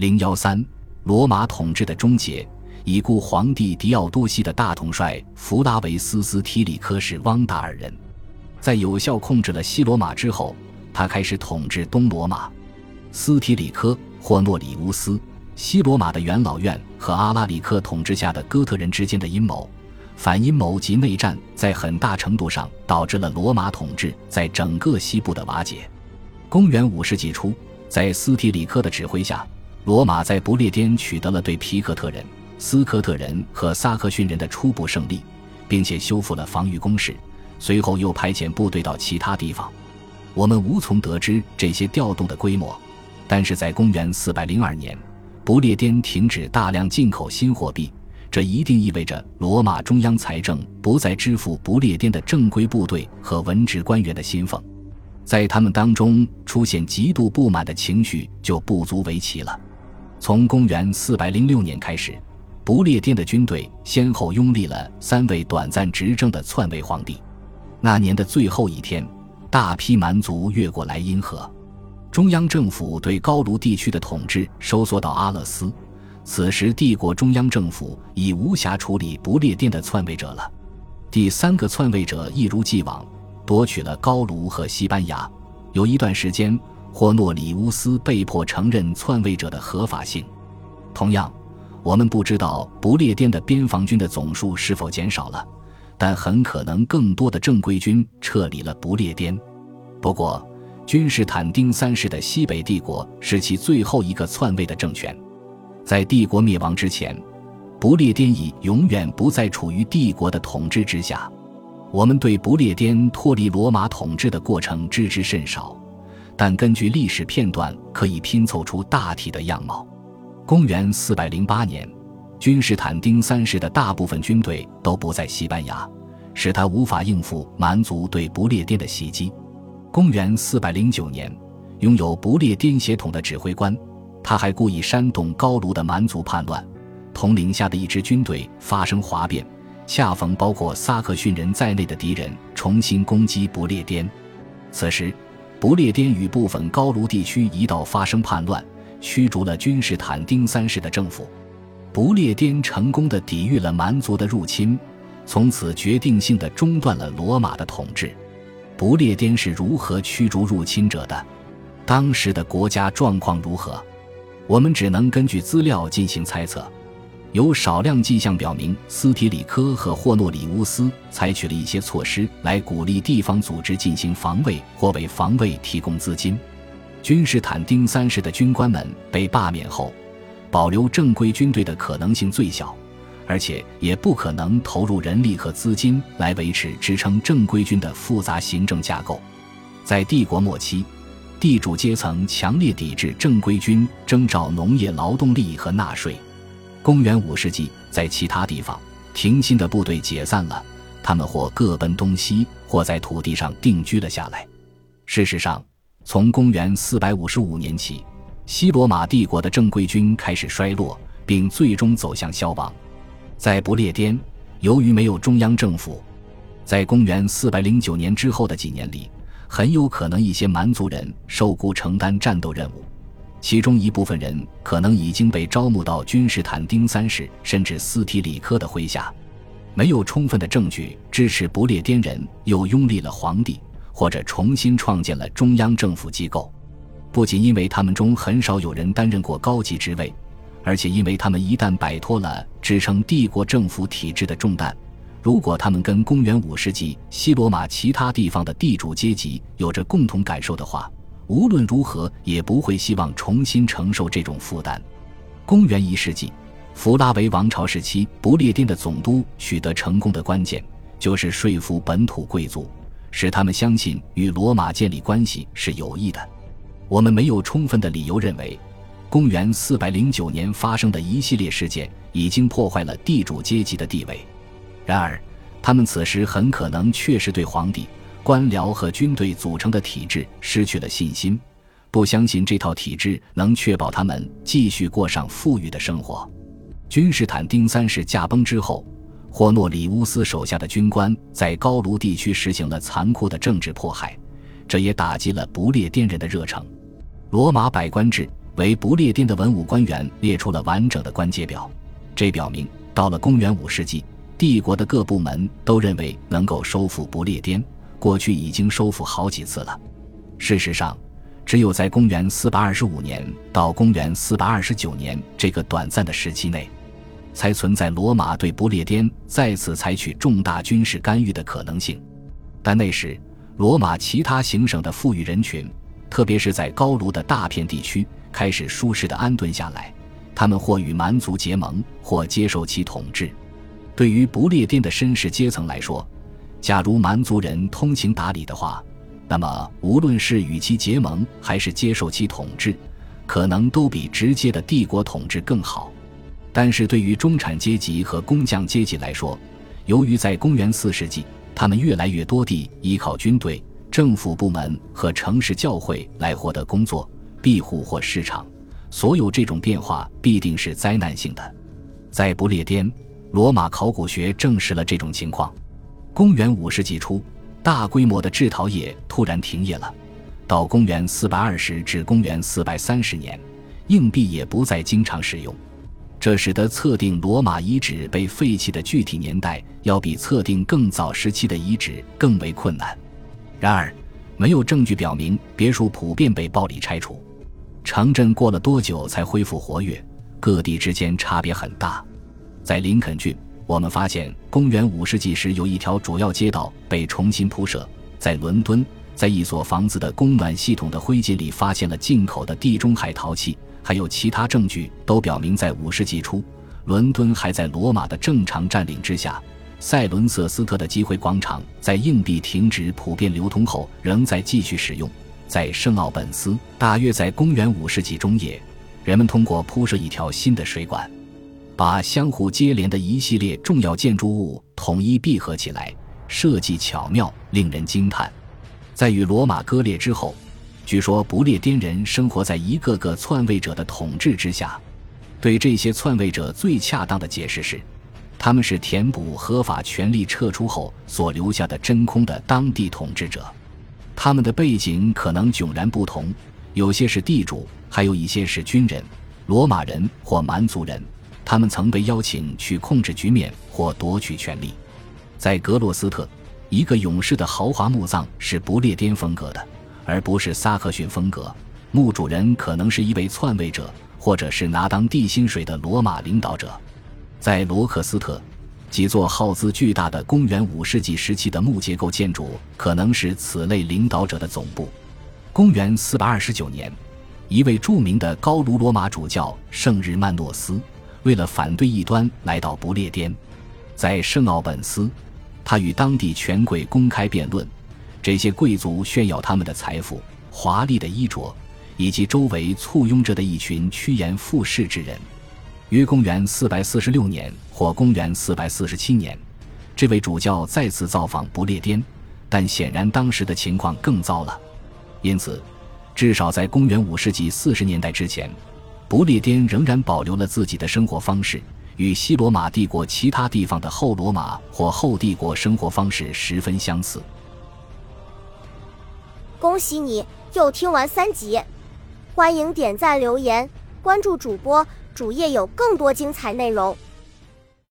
零幺三，罗马统治的终结。已故皇帝狄奥多西的大统帅弗拉维斯斯提里科是汪达尔人，在有效控制了西罗马之后，他开始统治东罗马。斯提里科、霍诺里乌斯、西罗马的元老院和阿拉里克统治下的哥特人之间的阴谋、反阴谋及内战，在很大程度上导致了罗马统治在整个西部的瓦解。公元五世纪初，在斯提里科的指挥下。罗马在不列颠取得了对皮克特人、斯科特人和萨克逊人的初步胜利，并且修复了防御工事。随后又派遣部队到其他地方。我们无从得知这些调动的规模，但是在公元402年，不列颠停止大量进口新货币，这一定意味着罗马中央财政不再支付不列颠的正规部队和文职官员的薪俸，在他们当中出现极度不满的情绪就不足为奇了。从公元406年开始，不列颠的军队先后拥立了三位短暂执政的篡位皇帝。那年的最后一天，大批蛮族越过莱茵河，中央政府对高卢地区的统治收缩到阿勒斯。此时，帝国中央政府已无暇处理不列颠的篡位者了。第三个篡位者一如既往夺取了高卢和西班牙。有一段时间。霍诺里乌斯被迫承认篡位者的合法性。同样，我们不知道不列颠的边防军的总数是否减少了，但很可能更多的正规军撤离了不列颠。不过，君士坦丁三世的西北帝国是其最后一个篡位的政权。在帝国灭亡之前，不列颠已永远不再处于帝国的统治之下。我们对不列颠脱离罗马统治的过程知之甚少。但根据历史片段，可以拼凑出大体的样貌。公元四百零八年，君士坦丁三世的大部分军队都不在西班牙，使他无法应付蛮族对不列颠的袭击。公元四百零九年，拥有不列颠血统的指挥官，他还故意煽动高卢的蛮族叛乱，统领下的一支军队发生哗变，恰逢包括萨克逊人在内的敌人重新攻击不列颠。此时。不列颠与部分高卢地区一道发生叛乱，驱逐了君士坦丁三世的政府。不列颠成功的抵御了蛮族的入侵，从此决定性的中断了罗马的统治。不列颠是如何驱逐入侵者的？当时的国家状况如何？我们只能根据资料进行猜测。有少量迹象表明，斯提里科和霍诺里乌斯采取了一些措施来鼓励地方组织进行防卫或为防卫提供资金。君士坦丁三世的军官们被罢免后，保留正规军队的可能性最小，而且也不可能投入人力和资金来维持支撑正规军的复杂行政架构。在帝国末期，地主阶层强烈抵制正规军征召农业劳动力和纳税。公元五世纪，在其他地方，停薪的部队解散了，他们或各奔东西，或在土地上定居了下来。事实上，从公元四百五十五年起，西罗马帝国的正规军开始衰落，并最终走向消亡。在不列颠，由于没有中央政府，在公元四百零九年之后的几年里，很有可能一些蛮族人受雇承担战斗任务。其中一部分人可能已经被招募到君士坦丁三世甚至斯提里科的麾下，没有充分的证据支持不列颠人又拥立了皇帝，或者重新创建了中央政府机构。不仅因为他们中很少有人担任过高级职位，而且因为他们一旦摆脱了支撑帝国政府体制的重担，如果他们跟公元五世纪西罗马其他地方的地主阶级有着共同感受的话。无论如何也不会希望重新承受这种负担。公元一世纪，弗拉维王朝时期，不列颠的总督取得成功的关键，就是说服本土贵族，使他们相信与罗马建立关系是有益的。我们没有充分的理由认为，公元四百零九年发生的一系列事件已经破坏了地主阶级的地位。然而，他们此时很可能确实对皇帝。官僚和军队组成的体制失去了信心，不相信这套体制能确保他们继续过上富裕的生活。君士坦丁三世驾崩之后，霍诺里乌斯手下的军官在高卢地区实行了残酷的政治迫害，这也打击了不列颠人的热诚。罗马百官制为不列颠的文武官员列出了完整的官阶表。这表明，到了公元五世纪，帝国的各部门都认为能够收复不列颠。过去已经收复好几次了。事实上，只有在公元四百二十五年到公元四百二十九年这个短暂的时期内，才存在罗马对不列颠再次采取重大军事干预的可能性。但那时，罗马其他行省的富裕人群，特别是在高卢的大片地区，开始舒适的安顿下来。他们或与蛮族结盟，或接受其统治。对于不列颠的绅士阶层来说，假如蛮族人通情达理的话，那么无论是与其结盟，还是接受其统治，可能都比直接的帝国统治更好。但是对于中产阶级和工匠阶级来说，由于在公元四世纪，他们越来越多地依靠军队、政府部门和城市教会来获得工作、庇护或市场。所有这种变化必定是灾难性的。在不列颠，罗马考古学证实了这种情况。公元五世纪初，大规模的制陶业突然停业了。到公元四百二十至公元四百三十年，硬币也不再经常使用，这使得测定罗马遗址被废弃的具体年代要比测定更早时期的遗址更为困难。然而，没有证据表明别墅普遍被暴力拆除。城镇过了多久才恢复活跃？各地之间差别很大。在林肯郡，我们发现公元五世纪时有一条主要街道被重新铺设。在伦敦，在一所房子的供暖系统的灰烬里发现了进口的地中海陶器，还有其他证据都表明，在五世纪初，伦敦还在罗马的正常占领之下。塞伦瑟斯特的机会广场在硬币停止普遍流通后，仍在继续使用。在圣奥本斯，大约在公元五世纪中叶，人们通过铺设一条新的水管，把相互接连的一系列重要建筑物统一闭合起来，设计巧妙，令人惊叹。在与罗马割裂之后，据说不列颠人生活在一个个篡位者的统治之下。对这些篡位者最恰当的解释是，他们是填补合法权力撤出后所留下的真空的当地统治者。他们的背景可能迥然不同，有些是地主，还有一些是军人、罗马人或蛮族人。他们曾被邀请去控制局面或夺取权力。在格洛斯特，一个勇士的豪华墓葬是不列颠风格的，而不是萨克逊风格。墓主人可能是一位篡位者，或者是拿当地薪水的罗马领导者。在罗克斯特。几座耗资巨大的公元五世纪时期的木结构建筑，可能是此类领导者的总部。公元四百二十九年，一位著名的高卢罗马主教圣日曼诺斯，为了反对异端，来到不列颠，在圣奥本斯，他与当地权贵公开辩论。这些贵族炫耀他们的财富、华丽的衣着，以及周围簇拥着的一群趋炎附势之人。于公元四百四十六年或公元四百四十七年，这位主教再次造访不列颠，但显然当时的情况更糟了。因此，至少在公元五世纪四十年代之前，不列颠仍然保留了自己的生活方式，与西罗马帝国其他地方的后罗马或后帝国生活方式十分相似。恭喜你又听完三集，欢迎点赞、留言、关注主播。主页有更多精彩内容。